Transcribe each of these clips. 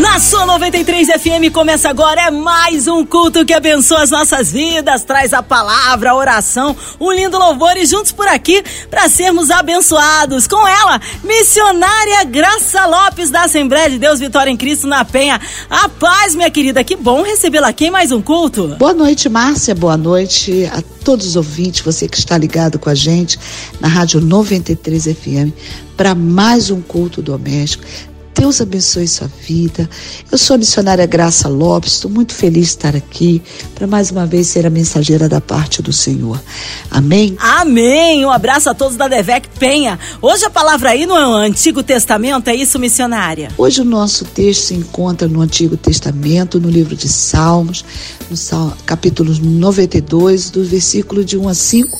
Na sua 93 FM começa agora é mais um culto que abençoa as nossas vidas, traz a palavra, a oração, um lindo louvor e juntos por aqui para sermos abençoados. Com ela, missionária Graça Lopes da Assembleia de Deus Vitória em Cristo na Penha. A paz, minha querida, que bom recebê-la aqui em mais um culto. Boa noite, Márcia. Boa noite a todos os ouvintes, você que está ligado com a gente na Rádio 93 FM para mais um culto doméstico. Deus abençoe sua vida. Eu sou a missionária Graça Lopes, estou muito feliz de estar aqui para mais uma vez ser a mensageira da parte do Senhor. Amém? Amém! Um abraço a todos da Devec Penha. Hoje a palavra aí no Antigo Testamento, é isso, missionária? Hoje o nosso texto se encontra no Antigo Testamento, no livro de Salmos, no Sal, capítulo 92, do versículo de 1 a 5.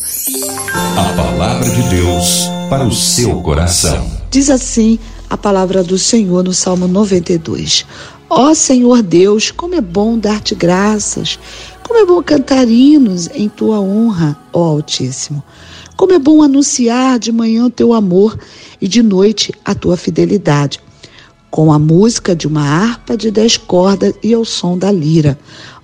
A palavra de Deus para o seu coração. Diz assim a palavra do Senhor no Salmo 92. Ó Senhor Deus, como é bom dar-te graças, como é bom cantar hinos em tua honra, ó Altíssimo. Como é bom anunciar de manhã o teu amor e de noite a tua fidelidade, com a música de uma harpa de dez cordas e ao som da lira.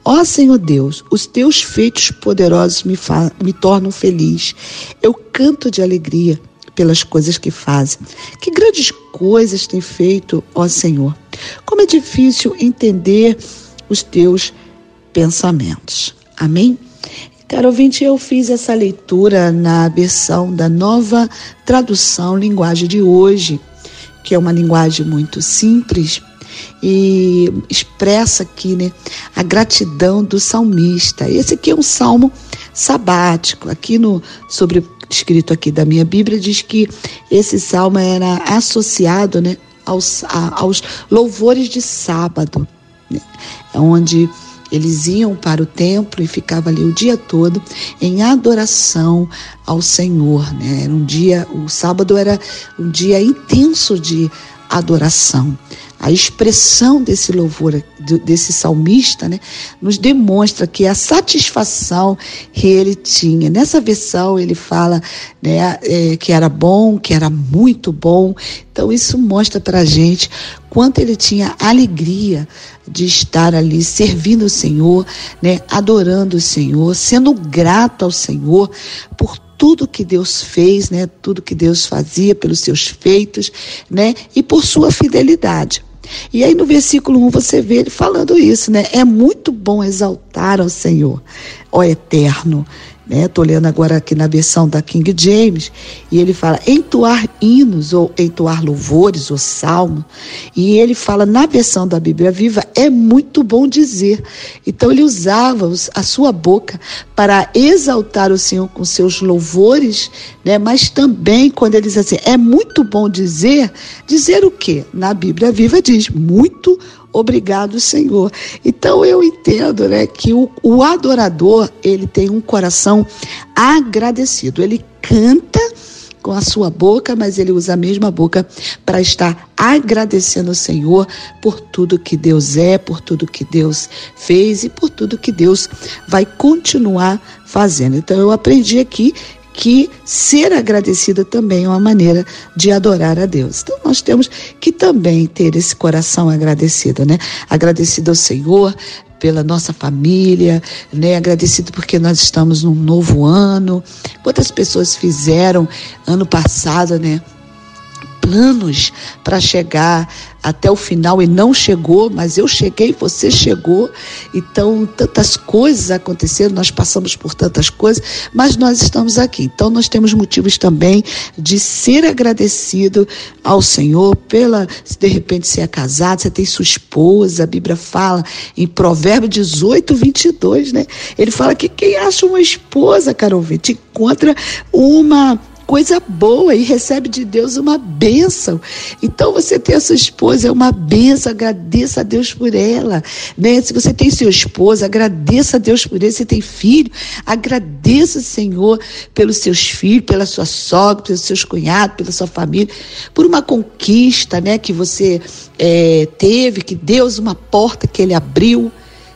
Ó Senhor Deus, os teus feitos poderosos me, me tornam feliz. Eu canto de alegria pelas coisas que fazem. Que grandes coisas tem feito, ó Senhor. Como é difícil entender os teus pensamentos. Amém? Caro ouvinte, eu fiz essa leitura na versão da nova tradução linguagem de hoje, que é uma linguagem muito simples e expressa aqui né, a gratidão do salmista. Esse aqui é um salmo sabático. Aqui no sobre escrito aqui da minha Bíblia diz que esse salmo era associado né, aos, a, aos louvores de sábado, né, onde eles iam para o templo e ficavam ali o dia todo em adoração ao Senhor. Né? Era um dia, o sábado era um dia intenso de adoração. A expressão desse louvor, desse salmista, né, nos demonstra que a satisfação que ele tinha. Nessa versão, ele fala né, é, que era bom, que era muito bom. Então, isso mostra para a gente quanto ele tinha alegria de estar ali servindo o Senhor, né, adorando o Senhor, sendo grato ao Senhor por tudo que Deus fez, né? Tudo que Deus fazia pelos seus feitos, né? E por sua fidelidade. E aí no versículo 1 você vê ele falando isso, né? É muito bom exaltar ao Senhor, ó Eterno, Né? lendo agora aqui na versão da King James, e ele fala entoar hinos, ou entoar louvores, ou salmo. E ele fala na versão da Bíblia Viva, é muito bom dizer. Então ele usava a sua boca para exaltar o Senhor com seus louvores, né? mas também quando ele diz assim, é muito bom dizer, dizer o quê? Na Bíblia Viva diz, muito obrigado, Senhor. Então eu entendo, né, que o, o adorador, ele tem um coração agradecido. Ele canta com a sua boca, mas ele usa a mesma boca para estar agradecendo o Senhor por tudo que Deus é, por tudo que Deus fez e por tudo que Deus vai continuar fazendo. Então eu aprendi aqui que ser agradecida também é uma maneira de adorar a Deus. Então nós temos que também ter esse coração agradecido, né? Agradecido ao Senhor pela nossa família, né? Agradecido porque nós estamos num novo ano. Quantas pessoas fizeram ano passado, né? Planos para chegar até o final e não chegou, mas eu cheguei, você chegou. Então, tantas coisas aconteceram, nós passamos por tantas coisas, mas nós estamos aqui. Então, nós temos motivos também de ser agradecido ao Senhor pela, se de repente você é casado, você tem sua esposa, a Bíblia fala em Provérbio 18, 22, né? Ele fala que quem acha uma esposa, Carol, te encontra uma coisa boa e recebe de Deus uma bênção. Então você tem a sua esposa, é uma bênção, agradeça a Deus por ela. Né? Se você tem sua esposa, agradeça a Deus por ele. Se tem filho, agradeça o Senhor pelos seus filhos, pela sua sogra, pelos seus cunhados, pela sua família, por uma conquista né, que você é, teve, que Deus, uma porta que ele abriu.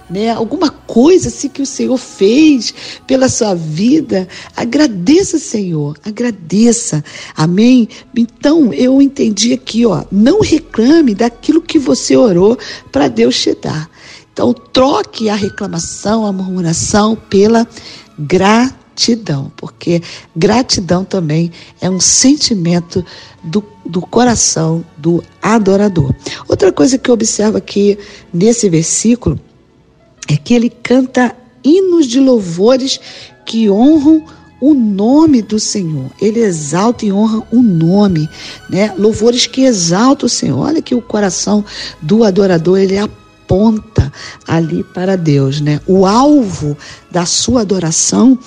né? Alguma coisa assim que o Senhor fez pela sua vida, agradeça, Senhor, agradeça. Amém? Então, eu entendi aqui, ó, não reclame daquilo que você orou para Deus te dar. Então, troque a reclamação, a murmuração pela gratidão, porque gratidão também é um sentimento do, do coração do adorador. Outra coisa que eu observo aqui nesse versículo é que ele canta hinos de louvores que honram o nome do Senhor. Ele exalta e honra o nome, né? Louvores que exaltam o Senhor. Olha que o coração do adorador, ele aponta ali para Deus, né? O alvo da sua adoração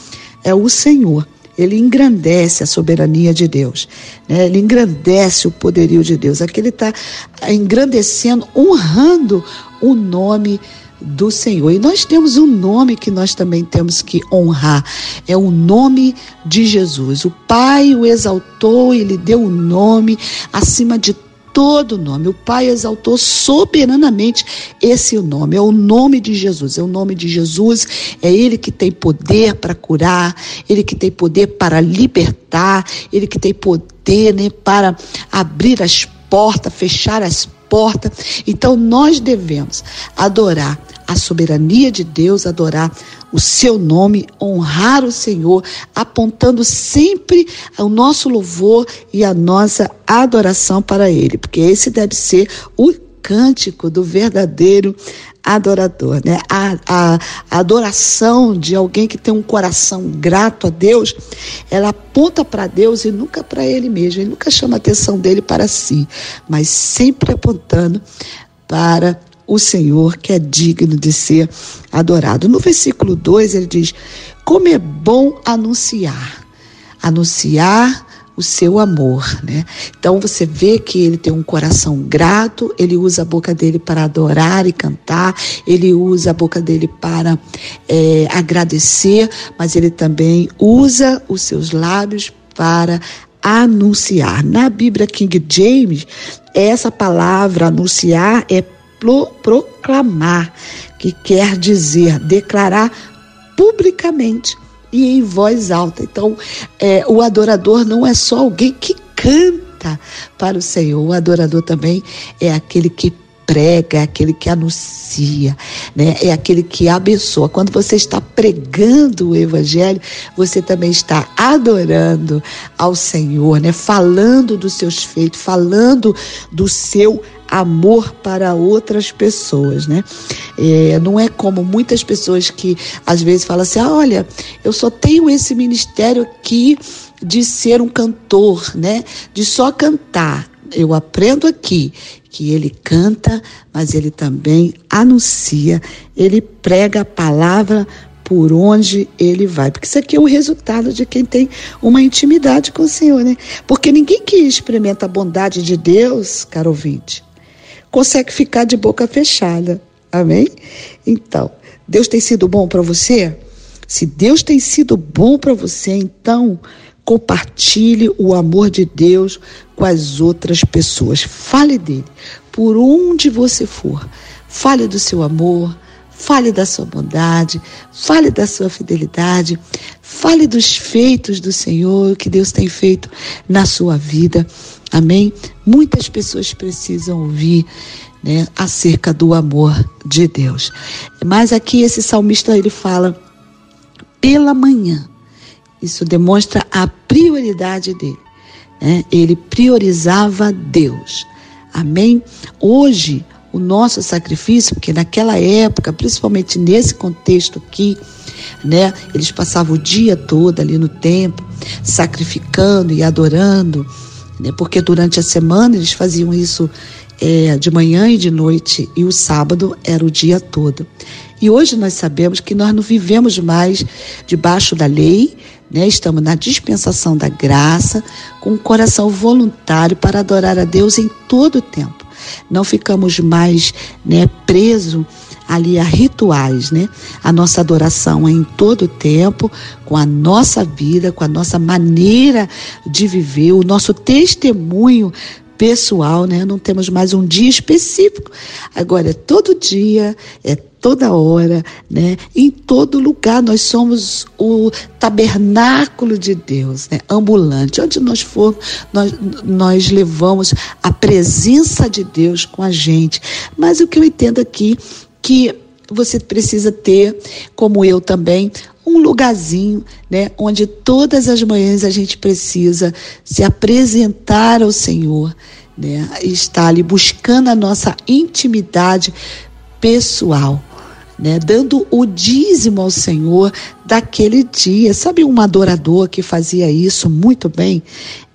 é o Senhor. Ele engrandece a soberania de Deus, né? ele engrandece o poderio de Deus. Aqui ele está engrandecendo, honrando o nome do Senhor. E nós temos um nome que nós também temos que honrar. É o nome de Jesus. O Pai o exaltou e lhe deu o nome acima de todo nome. O Pai exaltou soberanamente esse nome. É o nome de Jesus. É o nome de Jesus. É Ele que tem poder para curar. Ele que tem poder para libertar. Ele que tem poder né, para abrir as portas, fechar as portas. Então nós devemos adorar a soberania de Deus, adorar o seu nome, honrar o Senhor, apontando sempre o nosso louvor e a nossa adoração para Ele, porque esse deve ser o cântico do verdadeiro adorador, né? A, a, a, adoração de alguém que tem um coração grato a Deus, ela aponta para Deus e nunca para ele mesmo, ele nunca chama a atenção dele para si, mas sempre apontando para o Senhor que é digno de ser adorado. No versículo 2 ele diz: Como é bom anunciar, anunciar o seu amor, né? Então você vê que ele tem um coração grato, ele usa a boca dele para adorar e cantar, ele usa a boca dele para é, agradecer, mas ele também usa os seus lábios para anunciar. Na Bíblia King James, essa palavra anunciar é proclamar, que quer dizer declarar publicamente e em voz alta. Então, é, o adorador não é só alguém que canta para o Senhor, o adorador também é aquele que prega, é aquele que anuncia, né? é aquele que abençoa. Quando você está pregando o Evangelho, você também está adorando ao Senhor, né? falando dos seus feitos, falando do seu amor para outras pessoas, né? É, não é como muitas pessoas que às vezes falam assim: ah, olha, eu só tenho esse ministério aqui de ser um cantor, né? De só cantar. Eu aprendo aqui que ele canta, mas ele também anuncia, ele prega a palavra por onde ele vai. Porque isso aqui é o resultado de quem tem uma intimidade com o Senhor, né? Porque ninguém que experimenta a bondade de Deus, caro ouvinte, consegue ficar de boca fechada. Amém? Então, Deus tem sido bom para você? Se Deus tem sido bom para você, então compartilhe o amor de Deus com as outras pessoas. Fale dele por onde você for. Fale do seu amor, fale da sua bondade, fale da sua fidelidade, fale dos feitos do Senhor que Deus tem feito na sua vida. Amém? Muitas pessoas precisam ouvir né, acerca do amor de Deus. Mas aqui esse salmista ele fala pela manhã. Isso demonstra a prioridade dele. Né? Ele priorizava Deus. Amém? Hoje, o nosso sacrifício, porque naquela época, principalmente nesse contexto aqui, né, eles passavam o dia todo ali no templo, sacrificando e adorando né? Porque durante a semana eles faziam isso é, de manhã e de noite, e o sábado era o dia todo. E hoje nós sabemos que nós não vivemos mais debaixo da lei, né? estamos na dispensação da graça, com um coração voluntário para adorar a Deus em todo o tempo. Não ficamos mais né, presos ali a rituais, né? A nossa adoração é em todo o tempo, com a nossa vida, com a nossa maneira de viver, o nosso testemunho pessoal, né? Não temos mais um dia específico. Agora é todo dia, é toda hora, né? Em todo lugar nós somos o tabernáculo de Deus, né? Ambulante. Onde nós formos, nós, nós levamos a presença de Deus com a gente. Mas o que eu entendo aqui que você precisa ter, como eu também, um lugarzinho, né, onde todas as manhãs a gente precisa se apresentar ao Senhor, né, estar ali buscando a nossa intimidade pessoal. Né, dando o dízimo ao Senhor daquele dia. Sabe um adorador que fazia isso muito bem?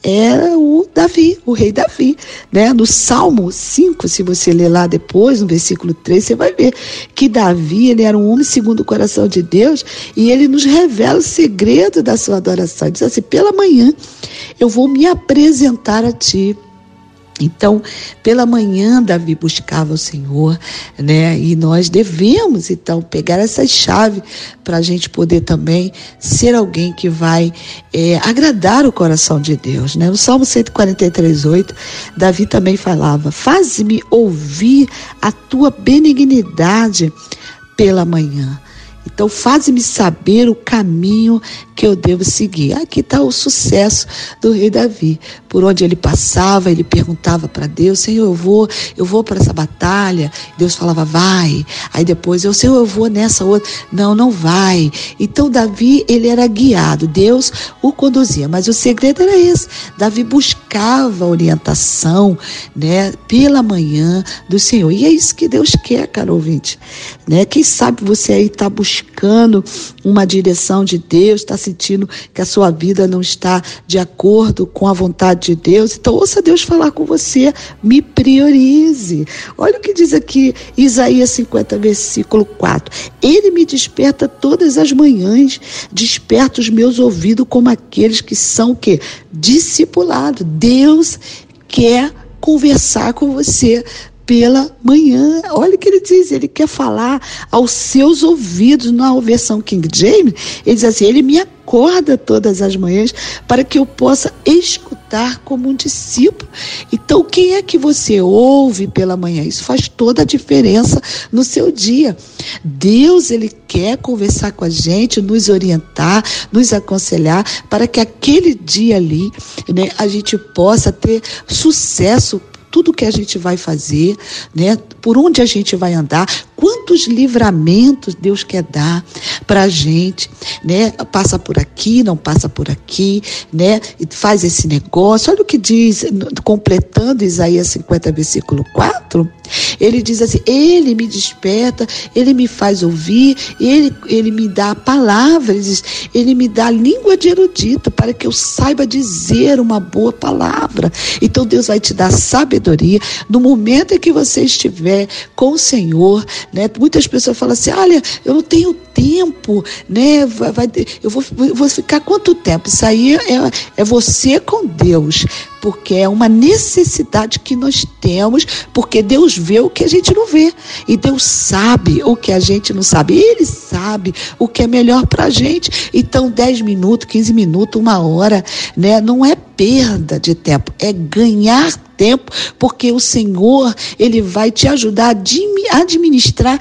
era o Davi, o rei Davi. Né? No Salmo 5, se você ler lá depois, no versículo 3, você vai ver que Davi ele era um homem segundo o coração de Deus e ele nos revela o segredo da sua adoração. Ele diz assim: pela manhã eu vou me apresentar a ti então, pela manhã, Davi buscava o Senhor, né? E nós devemos, então, pegar essa chave para a gente poder também ser alguém que vai é, agradar o coração de Deus, né? No Salmo 143, 8, Davi também falava: Faz-me ouvir a tua benignidade pela manhã. Então, faz-me saber o caminho que eu devo seguir. Aqui está o sucesso do rei Davi. Por onde ele passava, ele perguntava para Deus: Senhor, eu vou, eu vou para essa batalha. Deus falava: Vai. Aí depois eu, Senhor, eu vou nessa outra. Não, não vai. Então Davi ele era guiado. Deus o conduzia. Mas o segredo era esse. Davi buscava orientação, né, pela manhã do Senhor. E é isso que Deus quer, caro ouvinte. Né? Quem sabe você aí está buscando uma direção de Deus, está sentindo que a sua vida não está de acordo com a vontade de Deus, então ouça Deus falar com você, me priorize. Olha o que diz aqui Isaías 50, versículo 4. Ele me desperta todas as manhãs, desperta os meus ouvidos como aqueles que são o quê? Discipulados. Deus quer conversar com você pela manhã. Olha o que ele diz, ele quer falar aos seus ouvidos, na versão King James, ele diz assim, ele me acorda todas as manhãs para que eu possa escutar como um discípulo. Então, quem é que você ouve pela manhã? Isso faz toda a diferença no seu dia. Deus, ele quer conversar com a gente, nos orientar, nos aconselhar para que aquele dia ali, né, a gente possa ter sucesso tudo que a gente vai fazer, né? Por onde a gente vai andar, quantos livramentos Deus quer dar para a gente, né? Passa por aqui, não passa por aqui, né? E faz esse negócio. Olha o que diz, completando Isaías 50, versículo 4. Ele diz assim: Ele me desperta, Ele me faz ouvir, Ele, ele me dá a palavra, ele, me dá língua de erudito para que eu saiba dizer uma boa palavra. Então Deus vai te dar sabedoria no momento em que você estiver com o Senhor. Né? Muitas pessoas falam assim: olha, eu não tenho tempo, né? Vai, vai, eu vou, vou ficar quanto tempo? Isso aí é, é você com Deus porque é uma necessidade que nós temos, porque Deus vê o que a gente não vê e Deus sabe o que a gente não sabe. Ele sabe o que é melhor para a gente. Então, 10 minutos, 15 minutos, uma hora, né? Não é perda de tempo, é ganhar tempo, porque o Senhor, ele vai te ajudar a administrar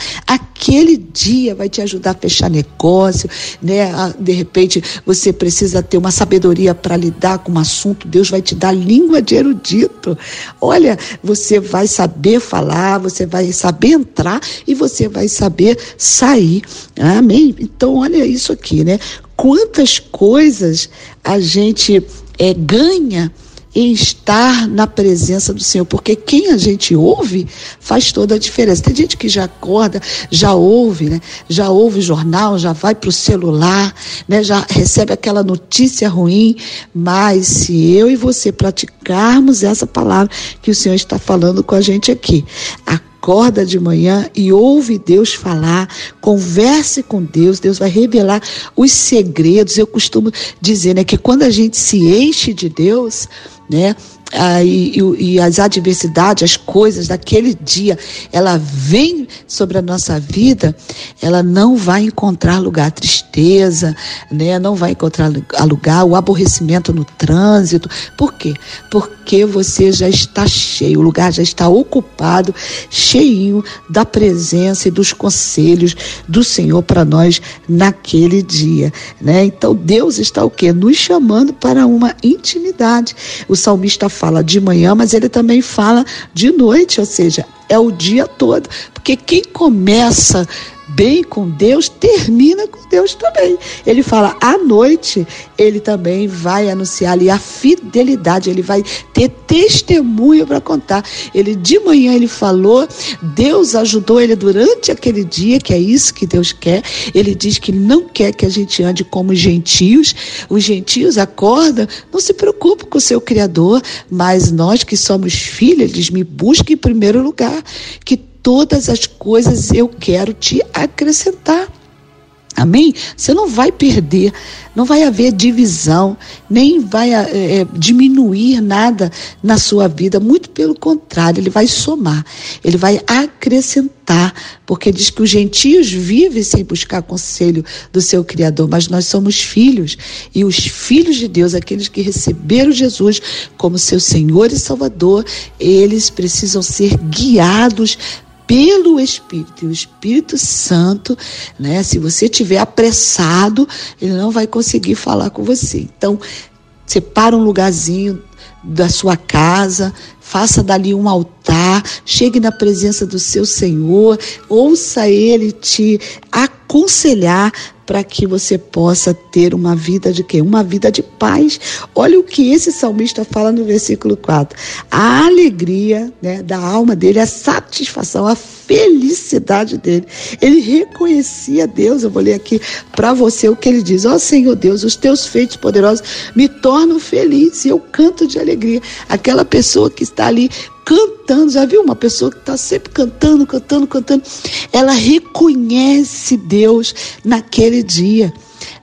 aquele dia, vai te ajudar a fechar negócio, né? De repente, você precisa ter uma sabedoria para lidar com um assunto, Deus vai te dar língua de erudito. Olha, você vai saber falar, você vai saber entrar e você vai saber sair. Amém? Então, olha isso aqui, né? Quantas coisas a gente é, ganha em estar na presença do Senhor, porque quem a gente ouve faz toda a diferença. Tem gente que já acorda, já ouve, né? já ouve o jornal, já vai para o celular, né? já recebe aquela notícia ruim, mas se eu e você praticarmos essa palavra que o Senhor está falando com a gente aqui, a acorda de manhã e ouve Deus falar, converse com Deus, Deus vai revelar os segredos. Eu costumo dizer, né, que quando a gente se enche de Deus, né, ah, e, e, as adversidades, as coisas daquele dia, ela vem sobre a nossa vida, ela não vai encontrar lugar tristeza, né? não vai encontrar lugar o aborrecimento no trânsito. Por quê? Porque você já está cheio, o lugar já está ocupado, cheinho da presença e dos conselhos do Senhor para nós naquele dia. Né? Então Deus está o quê? Nos chamando para uma intimidade. O salmista fala de manhã, mas ele também fala de noite, ou seja, é o dia todo. Porque quem começa bem com Deus, termina com Deus também. Ele fala, à noite, ele também vai anunciar ali a fidelidade, ele vai ter testemunho para contar. Ele de manhã ele falou, Deus ajudou ele durante aquele dia, que é isso que Deus quer. Ele diz que não quer que a gente ande como gentios. Os gentios acordam, não se preocupe com o seu Criador, mas nós que somos filhos, eles me busquem em primeiro lugar, que todas as coisas eu quero te acrescentar. Amém? Você não vai perder, não vai haver divisão, nem vai é, diminuir nada na sua vida. Muito pelo contrário, ele vai somar, ele vai acrescentar, porque diz que os gentios vivem sem buscar conselho do seu Criador, mas nós somos filhos, e os filhos de Deus, aqueles que receberam Jesus como seu Senhor e Salvador, eles precisam ser guiados pelo Espírito. E o Espírito Santo, né, se você tiver apressado, ele não vai conseguir falar com você. Então, separa um lugarzinho da sua casa, faça dali um altar, chegue na presença do seu Senhor, ouça ele te aconselhar para que você possa ter uma vida de quê? Uma vida de paz. Olha o que esse salmista fala no versículo 4. A alegria né, da alma dele, a satisfação, a felicidade dele. Ele reconhecia Deus. Eu vou ler aqui para você o que ele diz: Ó oh, Senhor Deus, os teus feitos poderosos me tornam feliz e eu canto de alegria. Aquela pessoa que está ali cantando. Já viu uma pessoa que está sempre cantando, cantando, cantando? Ela reconhece Deus naquele dia.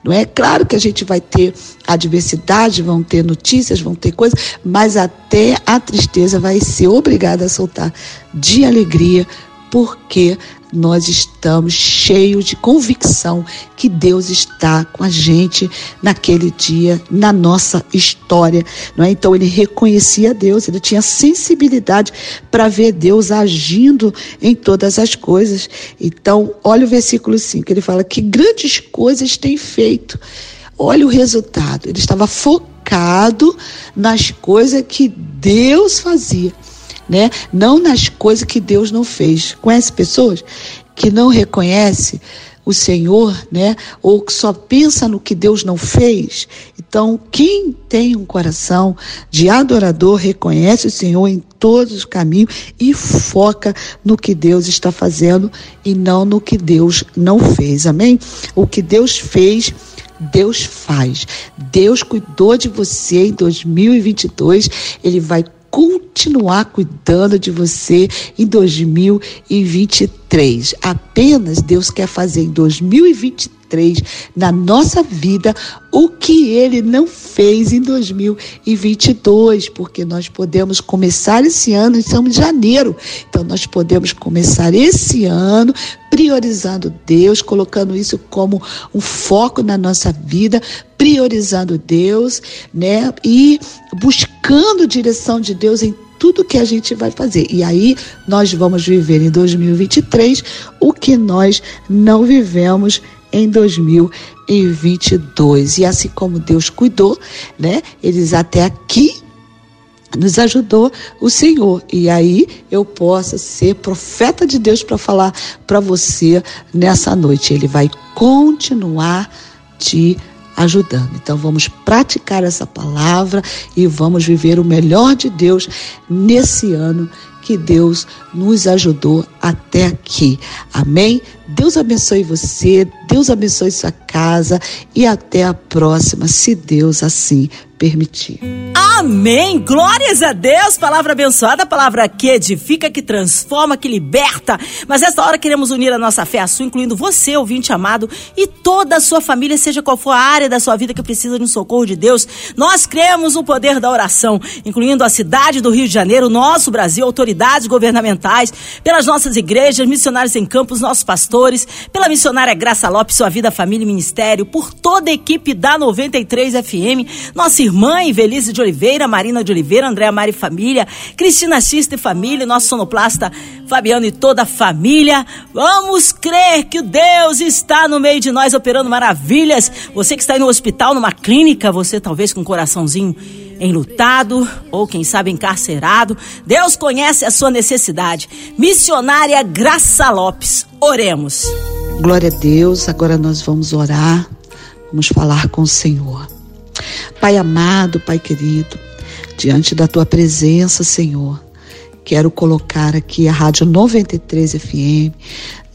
Não é claro que a gente vai ter adversidade, vão ter notícias, vão ter coisas, mas até a tristeza vai ser obrigada a soltar de alegria, porque nós estamos cheios de convicção que Deus está com a gente naquele dia, na nossa história. Não é? Então ele reconhecia Deus, ele tinha sensibilidade para ver Deus agindo em todas as coisas. Então, olha o versículo 5, ele fala que grandes coisas tem feito. Olha o resultado. Ele estava focado nas coisas que Deus fazia né? Não nas coisas que Deus não fez. Conhece pessoas que não reconhecem o Senhor, né? Ou que só pensa no que Deus não fez. Então, quem tem um coração de adorador reconhece o Senhor em todos os caminhos e foca no que Deus está fazendo e não no que Deus não fez. Amém? O que Deus fez, Deus faz. Deus cuidou de você em 2022, ele vai continuar cuidando de você em 2023. Apenas Deus quer fazer em 2023 na nossa vida o que ele não fez em 2022, porque nós podemos começar esse ano, estamos em janeiro, então nós podemos começar esse ano priorizando Deus, colocando isso como um foco na nossa vida, priorizando Deus, né? E buscando direção de Deus em tudo que a gente vai fazer. E aí nós vamos viver em 2023 o que nós não vivemos em 2022. E assim como Deus cuidou, né? Eles até aqui nos ajudou o Senhor. E aí eu possa ser profeta de Deus para falar para você nessa noite. Ele vai continuar te ajudando. Então vamos praticar essa palavra e vamos viver o melhor de Deus nesse ano que Deus nos ajudou até aqui. Amém? Deus abençoe você, Deus abençoe sua casa e até a próxima, se Deus assim permitir. Amém! Glórias a Deus! Palavra abençoada, palavra que edifica, que transforma, que liberta. Mas nesta hora queremos unir a nossa fé à sua, incluindo você, ouvinte amado, e toda a sua família, seja qual for a área da sua vida que precisa de um socorro de Deus. Nós cremos no poder da oração, incluindo a cidade do Rio de Janeiro, nosso Brasil, autoridades governamentais, pelas nossas igrejas, missionários em campos, nossos pastores, pela missionária Graça Lopes, sua vida, família e ministério, por toda a equipe da 93 FM, nossa irmã Ivelise de Oliveira, Marina de Oliveira, Andréa Mari Família, Cristina Xista e Família, nosso sonoplasta Fabiano e toda a família. Vamos crer que o Deus está no meio de nós operando maravilhas. Você que está aí no hospital, numa clínica, você talvez com um coraçãozinho enlutado ou quem sabe encarcerado. Deus conhece a sua necessidade. Missionária Graça Lopes, oremos. Glória a Deus. Agora nós vamos orar. Vamos falar com o Senhor. Pai amado, Pai querido, diante da tua presença, Senhor, quero colocar aqui a Rádio 93 FM.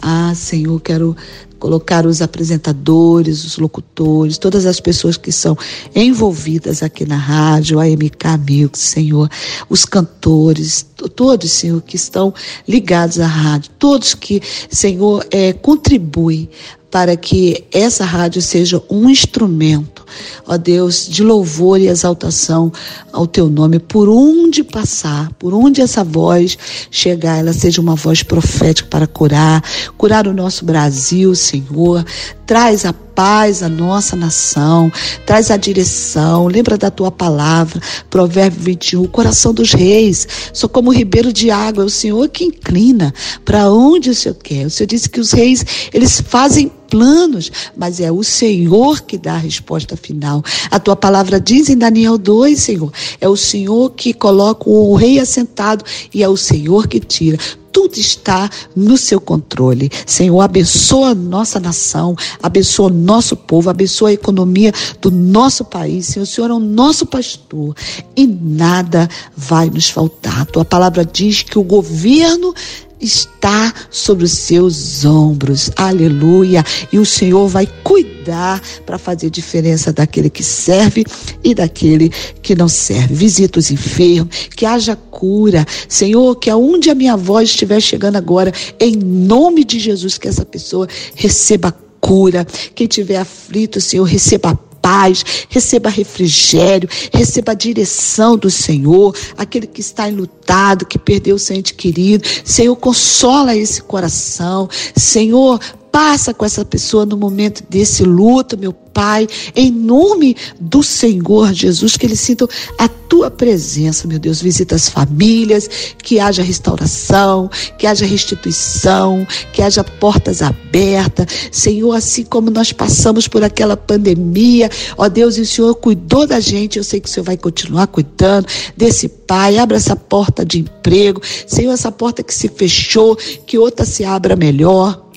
Ah, Senhor, quero colocar os apresentadores, os locutores, todas as pessoas que são envolvidas aqui na rádio, a MK Amigos, Senhor, os cantores, todos, Senhor, que estão ligados à rádio, todos que, Senhor, é, contribuem para que essa rádio seja um instrumento, ó Deus, de louvor e exaltação ao teu nome, por onde passar, por onde essa voz chegar, ela seja uma voz profética para curar, curar o nosso Brasil, Senhor, traz a paz à nossa nação, traz a direção, lembra da tua palavra, Provérbio 21, coração dos reis, sou como ribeiro de água, é o Senhor que inclina para onde o Senhor quer. O Senhor disse que os reis, eles fazem planos, mas é o Senhor que dá a resposta final. A tua palavra diz em Daniel 2, Senhor, é o Senhor que coloca o rei assentado e é o Senhor que tira tudo está no seu controle. Senhor, abençoa nossa nação, abençoa o nosso povo, abençoa a economia do nosso país. Senhor, o Senhor é o nosso pastor e nada vai nos faltar. A tua palavra diz que o governo está sobre os seus ombros. Aleluia. E o Senhor vai cuidar para fazer diferença daquele que serve e daquele que não serve. Visita os enfermos, que haja cura. Senhor, que aonde a minha voz estiver chegando agora, em nome de Jesus, que essa pessoa receba cura. Quem tiver aflito, Senhor, receba paz, receba refrigério, receba a direção do Senhor, aquele que está enlutado, que perdeu o seu ente querido. Senhor, consola esse coração. Senhor, passa com essa pessoa no momento desse luto, meu Pai, em nome do Senhor Jesus, que eles sintam a tua presença, meu Deus. Visita as famílias, que haja restauração, que haja restituição, que haja portas abertas. Senhor, assim como nós passamos por aquela pandemia, ó Deus, e o Senhor cuidou da gente, eu sei que o Senhor vai continuar cuidando desse pai. Abra essa porta de emprego, Senhor, essa porta que se fechou, que outra se abra melhor.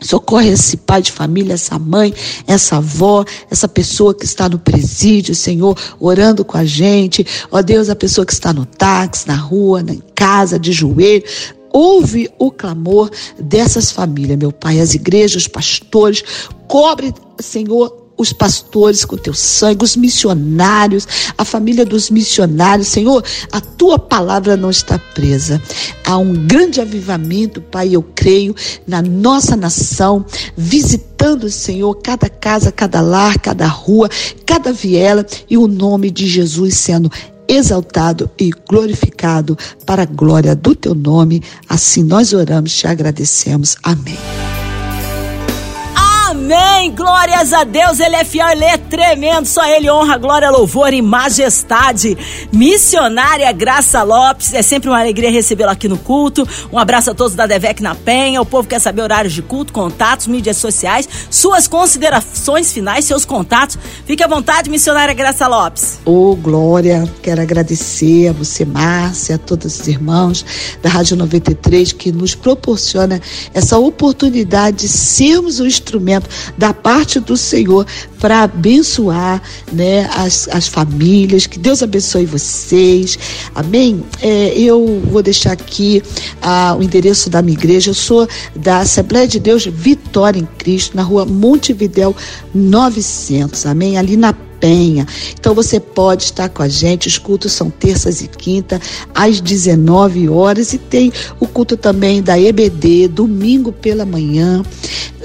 Socorre esse pai de família, essa mãe, essa avó, essa pessoa que está no presídio, Senhor, orando com a gente. Ó Deus, a pessoa que está no táxi, na rua, em casa, de joelho. Ouve o clamor dessas famílias, meu Pai, as igrejas, os pastores. Cobre, Senhor, os pastores com teu sangue, os missionários, a família dos missionários. Senhor, a tua palavra não está presa. Há um grande avivamento, Pai, eu creio, na nossa nação, visitando, Senhor, cada casa, cada lar, cada rua, cada viela e o nome de Jesus sendo exaltado e glorificado para a glória do teu nome. Assim nós oramos, te agradecemos. Amém. Amém! Glórias a Deus, Ele é fiel, Ele é tremendo, só Ele honra, glória, louvor e majestade. Missionária Graça Lopes, é sempre uma alegria recebê-la aqui no culto. Um abraço a todos da Devec na Penha. O povo quer saber horários de culto, contatos, mídias sociais, suas considerações finais, seus contatos. Fique à vontade, Missionária Graça Lopes. Ô, oh, Glória, quero agradecer a você, Márcia, a todos os irmãos da Rádio 93 que nos proporciona essa oportunidade de sermos o instrumento da parte do Senhor para abençoar né, as, as famílias. Que Deus abençoe vocês. Amém? É, eu vou deixar aqui ah, o endereço da minha igreja. Eu sou da Assembleia de Deus Vitória em Cristo, na rua Montevidéu 900. Amém? Ali na Penha. Então você pode estar com a gente. Os cultos são terças e quinta às 19 horas e tem o culto também da EBD domingo pela manhã,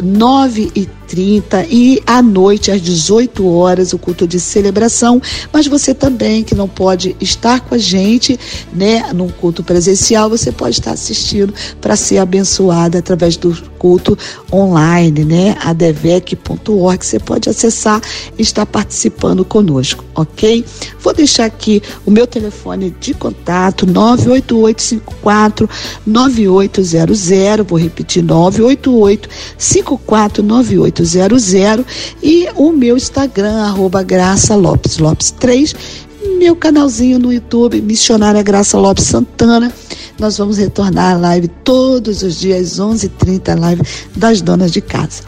9 e 30 e à noite às 18 horas o culto de celebração, mas você também que não pode estar com a gente, né, num culto presencial, você pode estar assistindo para ser abençoada através do culto online, né, adevec.org, você pode acessar e estar participando conosco, OK? Vou deixar aqui o meu telefone de contato 98854 9800, vou repetir 988 54 9800 e o meu Instagram, arroba Graça Lopes Lopes 3, meu canalzinho no YouTube, Missionária Graça Lopes Santana. Nós vamos retornar à live todos os dias, 11h30, live das donas de casa.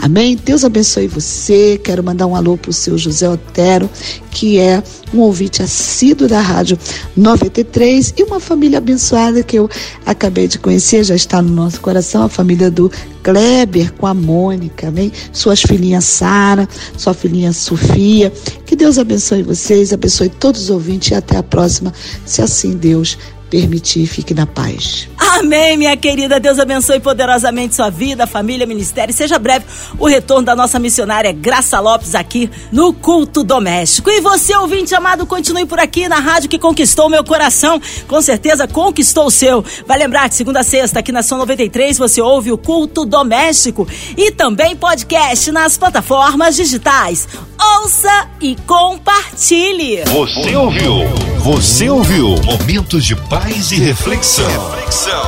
Amém? Deus abençoe você. Quero mandar um alô para o seu José Otero, que é um ouvinte assíduo da Rádio 93 e uma família abençoada que eu acabei de conhecer, já está no nosso coração, a família do Kleber com a Mônica, amém? Suas filhinhas Sara, sua filhinha Sofia. Que Deus abençoe vocês, abençoe todos os ouvintes e até a próxima, se assim Deus permitir, fique na paz. Amém, minha querida. Deus abençoe poderosamente sua vida, família, ministério. Seja breve o retorno da nossa missionária Graça Lopes aqui no Culto Doméstico. E você, ouvinte amado, continue por aqui na rádio que conquistou meu coração. Com certeza conquistou o seu. Vai lembrar que segunda a sexta, aqui na São 93, você ouve o Culto Doméstico e também podcast nas plataformas digitais. Ouça e compartilhe. Você ouviu? Você ouviu? Momentos de paz e reflexão. reflexão.